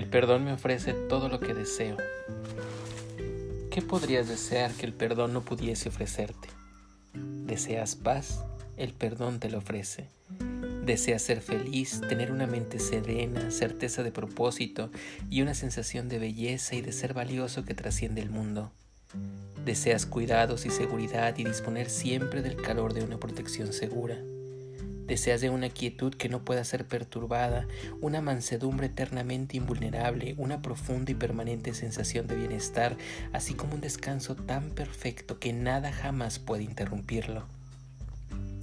El perdón me ofrece todo lo que deseo. ¿Qué podrías desear que el perdón no pudiese ofrecerte? ¿Deseas paz? El perdón te lo ofrece. ¿Deseas ser feliz, tener una mente serena, certeza de propósito y una sensación de belleza y de ser valioso que trasciende el mundo? ¿Deseas cuidados y seguridad y disponer siempre del calor de una protección segura? Deseas de una quietud que no pueda ser perturbada, una mansedumbre eternamente invulnerable, una profunda y permanente sensación de bienestar, así como un descanso tan perfecto que nada jamás puede interrumpirlo.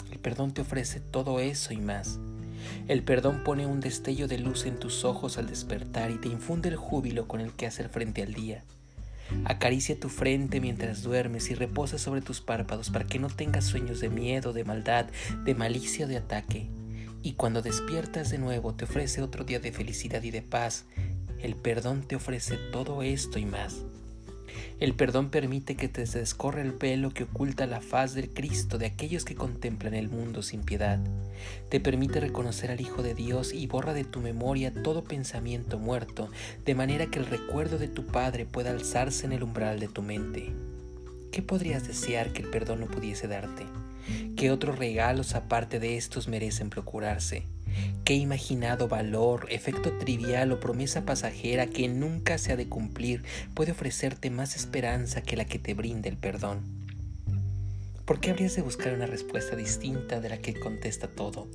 El perdón te ofrece todo eso y más. El perdón pone un destello de luz en tus ojos al despertar y te infunde el júbilo con el que hacer frente al día. Acaricia tu frente mientras duermes y reposa sobre tus párpados para que no tengas sueños de miedo, de maldad, de malicia o de ataque. Y cuando despiertas de nuevo te ofrece otro día de felicidad y de paz. El perdón te ofrece todo esto y más. El perdón permite que te descorra el velo que oculta la faz del Cristo de aquellos que contemplan el mundo sin piedad. Te permite reconocer al Hijo de Dios y borra de tu memoria todo pensamiento muerto, de manera que el recuerdo de tu Padre pueda alzarse en el umbral de tu mente. ¿Qué podrías desear que el perdón no pudiese darte? ¿Qué otros regalos aparte de estos merecen procurarse? ¿Qué imaginado valor, efecto trivial o promesa pasajera que nunca se ha de cumplir puede ofrecerte más esperanza que la que te brinda el perdón? ¿Por qué habrías de buscar una respuesta distinta de la que contesta todo?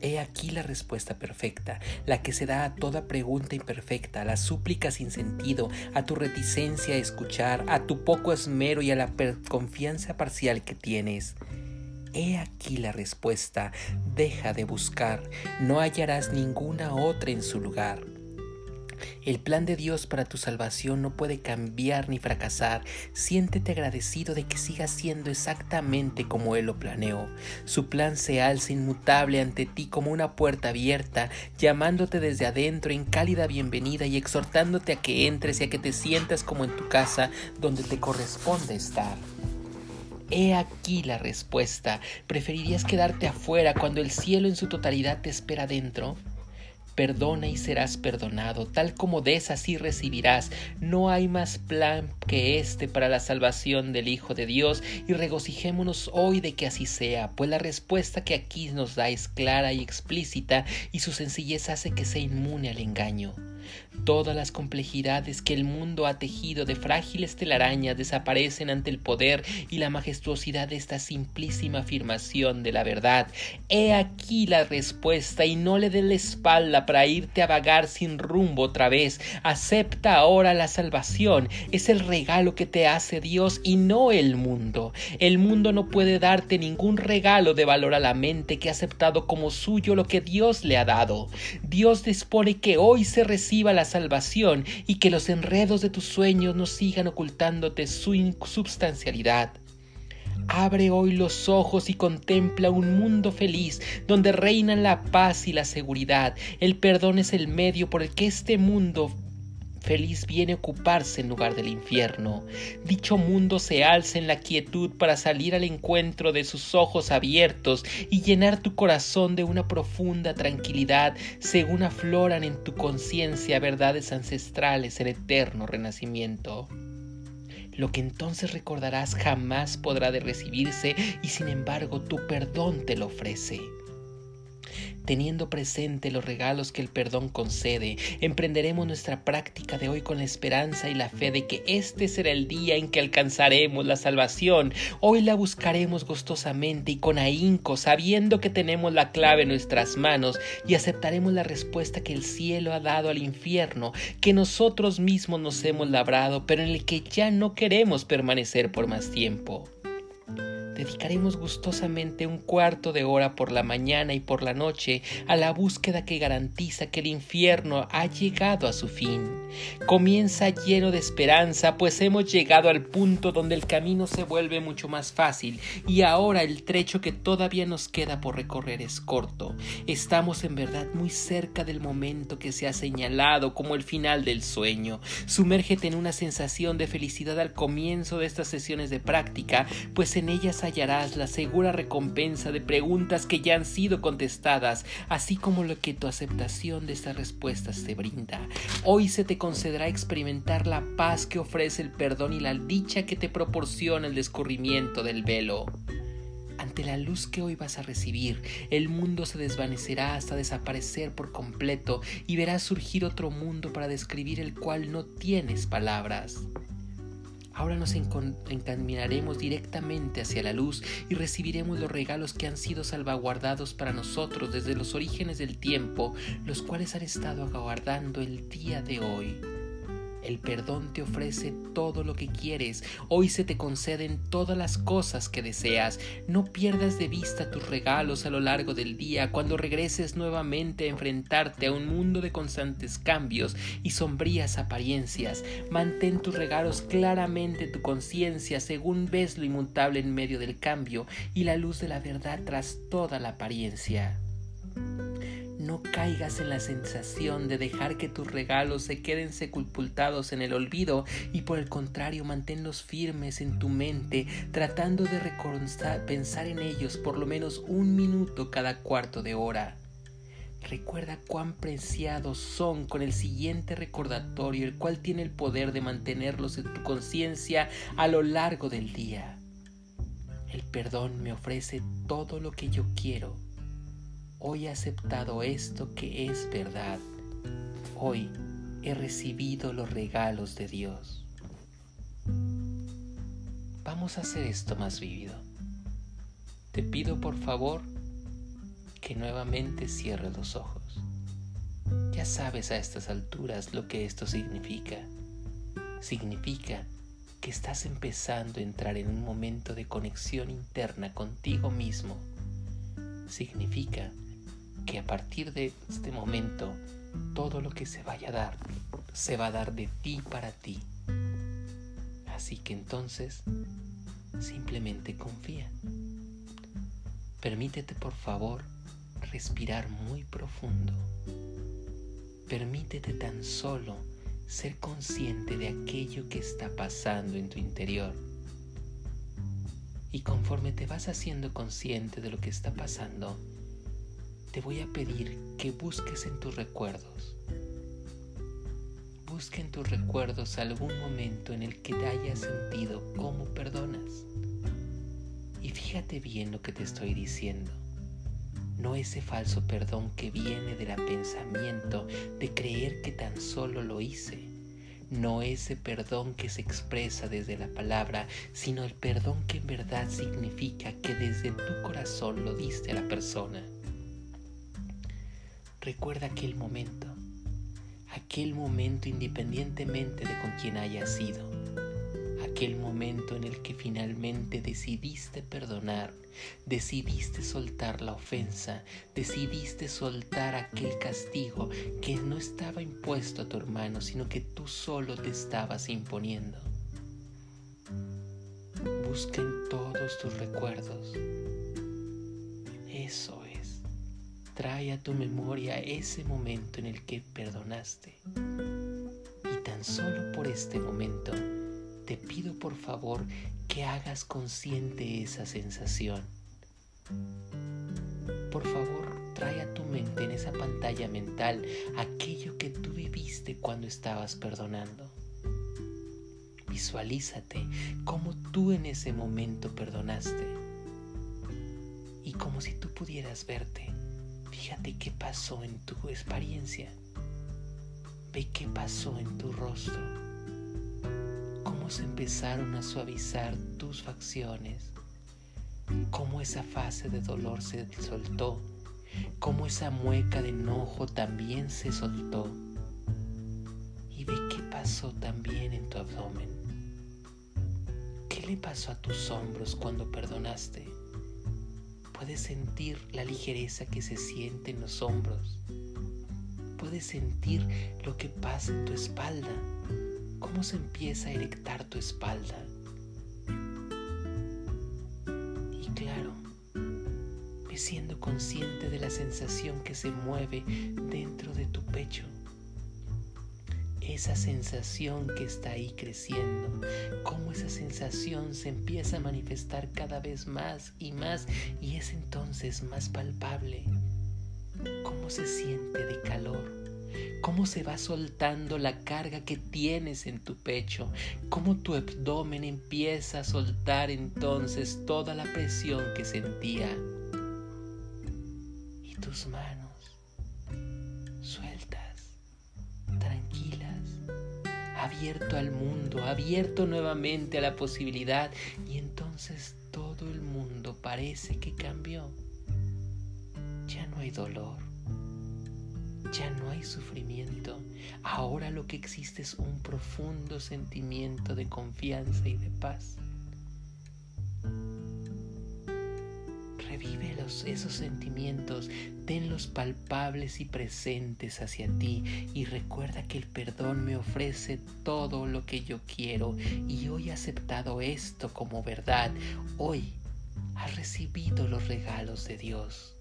He aquí la respuesta perfecta, la que se da a toda pregunta imperfecta, a la súplica sin sentido, a tu reticencia a escuchar, a tu poco esmero y a la confianza parcial que tienes. He aquí la respuesta, deja de buscar, no hallarás ninguna otra en su lugar. El plan de Dios para tu salvación no puede cambiar ni fracasar. Siéntete agradecido de que siga siendo exactamente como Él lo planeó. Su plan se alza inmutable ante ti como una puerta abierta, llamándote desde adentro en cálida bienvenida y exhortándote a que entres y a que te sientas como en tu casa donde te corresponde estar. He aquí la respuesta. ¿Preferirías quedarte afuera cuando el cielo en su totalidad te espera dentro? Perdona y serás perdonado, tal como des así recibirás. No hay más plan que este para la salvación del Hijo de Dios y regocijémonos hoy de que así sea, pues la respuesta que aquí nos da es clara y explícita y su sencillez hace que sea inmune al engaño. Todas las complejidades que el mundo ha tejido de frágiles telarañas desaparecen ante el poder y la majestuosidad de esta simplísima afirmación de la verdad. He aquí la respuesta y no le des la espalda para irte a vagar sin rumbo otra vez. Acepta ahora la salvación. Es el regalo que te hace Dios y no el mundo. El mundo no puede darte ningún regalo de valor a la mente que ha aceptado como suyo lo que Dios le ha dado. Dios dispone que hoy se reciba la salvación y que los enredos de tus sueños no sigan ocultándote su insubstancialidad. Abre hoy los ojos y contempla un mundo feliz donde reinan la paz y la seguridad. El perdón es el medio por el que este mundo feliz viene a ocuparse en lugar del infierno. Dicho mundo se alza en la quietud para salir al encuentro de sus ojos abiertos y llenar tu corazón de una profunda tranquilidad según afloran en tu conciencia verdades ancestrales en eterno renacimiento. Lo que entonces recordarás jamás podrá de recibirse y sin embargo tu perdón te lo ofrece. Teniendo presente los regalos que el perdón concede, emprenderemos nuestra práctica de hoy con la esperanza y la fe de que este será el día en que alcanzaremos la salvación. Hoy la buscaremos gustosamente y con ahínco, sabiendo que tenemos la clave en nuestras manos y aceptaremos la respuesta que el cielo ha dado al infierno, que nosotros mismos nos hemos labrado, pero en el que ya no queremos permanecer por más tiempo dedicaremos gustosamente un cuarto de hora por la mañana y por la noche a la búsqueda que garantiza que el infierno ha llegado a su fin. Comienza lleno de esperanza, pues hemos llegado al punto donde el camino se vuelve mucho más fácil y ahora el trecho que todavía nos queda por recorrer es corto. Estamos en verdad muy cerca del momento que se ha señalado como el final del sueño. Sumérgete en una sensación de felicidad al comienzo de estas sesiones de práctica, pues en ellas hallarás la segura recompensa de preguntas que ya han sido contestadas, así como lo que tu aceptación de estas respuestas te brinda. Hoy se te concederá experimentar la paz que ofrece el perdón y la dicha que te proporciona el descubrimiento del velo. Ante la luz que hoy vas a recibir, el mundo se desvanecerá hasta desaparecer por completo y verás surgir otro mundo para describir el cual no tienes palabras. Ahora nos encaminaremos directamente hacia la luz y recibiremos los regalos que han sido salvaguardados para nosotros desde los orígenes del tiempo, los cuales han estado aguardando el día de hoy. El perdón te ofrece todo lo que quieres. Hoy se te conceden todas las cosas que deseas. No pierdas de vista tus regalos a lo largo del día cuando regreses nuevamente a enfrentarte a un mundo de constantes cambios y sombrías apariencias. Mantén tus regalos claramente en tu conciencia según ves lo inmutable en medio del cambio y la luz de la verdad tras toda la apariencia. No caigas en la sensación de dejar que tus regalos se queden sepultados en el olvido y por el contrario manténlos firmes en tu mente, tratando de pensar en ellos por lo menos un minuto cada cuarto de hora. Recuerda cuán preciados son con el siguiente recordatorio, el cual tiene el poder de mantenerlos en tu conciencia a lo largo del día. El perdón me ofrece todo lo que yo quiero Hoy he aceptado esto que es verdad. Hoy he recibido los regalos de Dios. Vamos a hacer esto más vívido. Te pido por favor que nuevamente cierres los ojos. Ya sabes a estas alturas lo que esto significa. Significa que estás empezando a entrar en un momento de conexión interna contigo mismo. Significa que a partir de este momento todo lo que se vaya a dar se va a dar de ti para ti. Así que entonces simplemente confía. Permítete por favor respirar muy profundo. Permítete tan solo ser consciente de aquello que está pasando en tu interior. Y conforme te vas haciendo consciente de lo que está pasando, te voy a pedir que busques en tus recuerdos. Busque en tus recuerdos algún momento en el que te hayas sentido cómo perdonas. Y fíjate bien lo que te estoy diciendo. No ese falso perdón que viene del pensamiento de creer que tan solo lo hice. No ese perdón que se expresa desde la palabra, sino el perdón que en verdad significa que desde tu corazón lo diste a la persona. Recuerda aquel momento, aquel momento independientemente de con quien haya sido, aquel momento en el que finalmente decidiste perdonar, decidiste soltar la ofensa, decidiste soltar aquel castigo que no estaba impuesto a tu hermano, sino que tú solo te estabas imponiendo. Busca en todos tus recuerdos. Eso trae a tu memoria ese momento en el que perdonaste. Y tan solo por este momento, te pido por favor que hagas consciente esa sensación. Por favor, trae a tu mente en esa pantalla mental aquello que tú viviste cuando estabas perdonando. Visualízate como tú en ese momento perdonaste. Y como si tú pudieras verte Fíjate qué pasó en tu experiencia. Ve qué pasó en tu rostro. Cómo se empezaron a suavizar tus facciones. Cómo esa fase de dolor se soltó. Cómo esa mueca de enojo también se soltó. Y ve qué pasó también en tu abdomen. ¿Qué le pasó a tus hombros cuando perdonaste? Puedes sentir la ligereza que se siente en los hombros. Puedes sentir lo que pasa en tu espalda, cómo se empieza a erectar tu espalda. Y claro, me siendo consciente de la sensación que se mueve dentro de tu pecho. Esa sensación que está ahí creciendo, cómo esa sensación se empieza a manifestar cada vez más y más y es entonces más palpable, cómo se siente de calor cómo se va soltando la carga que tienes en tu pecho, cómo tu abdomen empieza a soltar entonces toda la presión que sentía. Y tus manos abierto al mundo, abierto nuevamente a la posibilidad y entonces todo el mundo parece que cambió. Ya no hay dolor ya no hay sufrimiento. Ahora lo que existe es un profundo sentimiento de confianza y de paz. Revive esos sentimientos, tenlos palpables y presentes hacia ti y recuerda que el perdón me ofrece todo lo que yo quiero y hoy he aceptado esto como verdad. Hoy has recibido los regalos de Dios.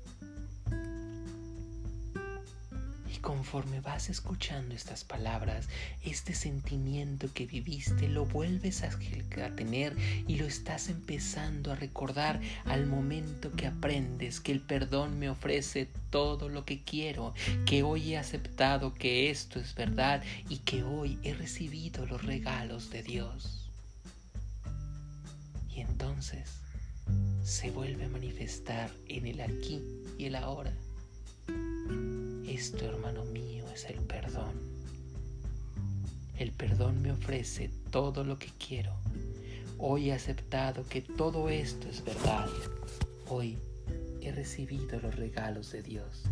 Conforme vas escuchando estas palabras, este sentimiento que viviste lo vuelves a, tener y lo estás empezando a recordar al momento que aprendes que el perdón me ofrece todo lo que quiero, que hoy he aceptado que esto es verdad y que hoy he recibido los regalos de Dios. Y entonces se vuelve a manifestar en el aquí y el ahora. Esto, hermano mío, es el perdón. El perdón me ofrece todo lo que quiero. Hoy he aceptado que todo esto es verdad. Hoy he recibido los regalos de Dios.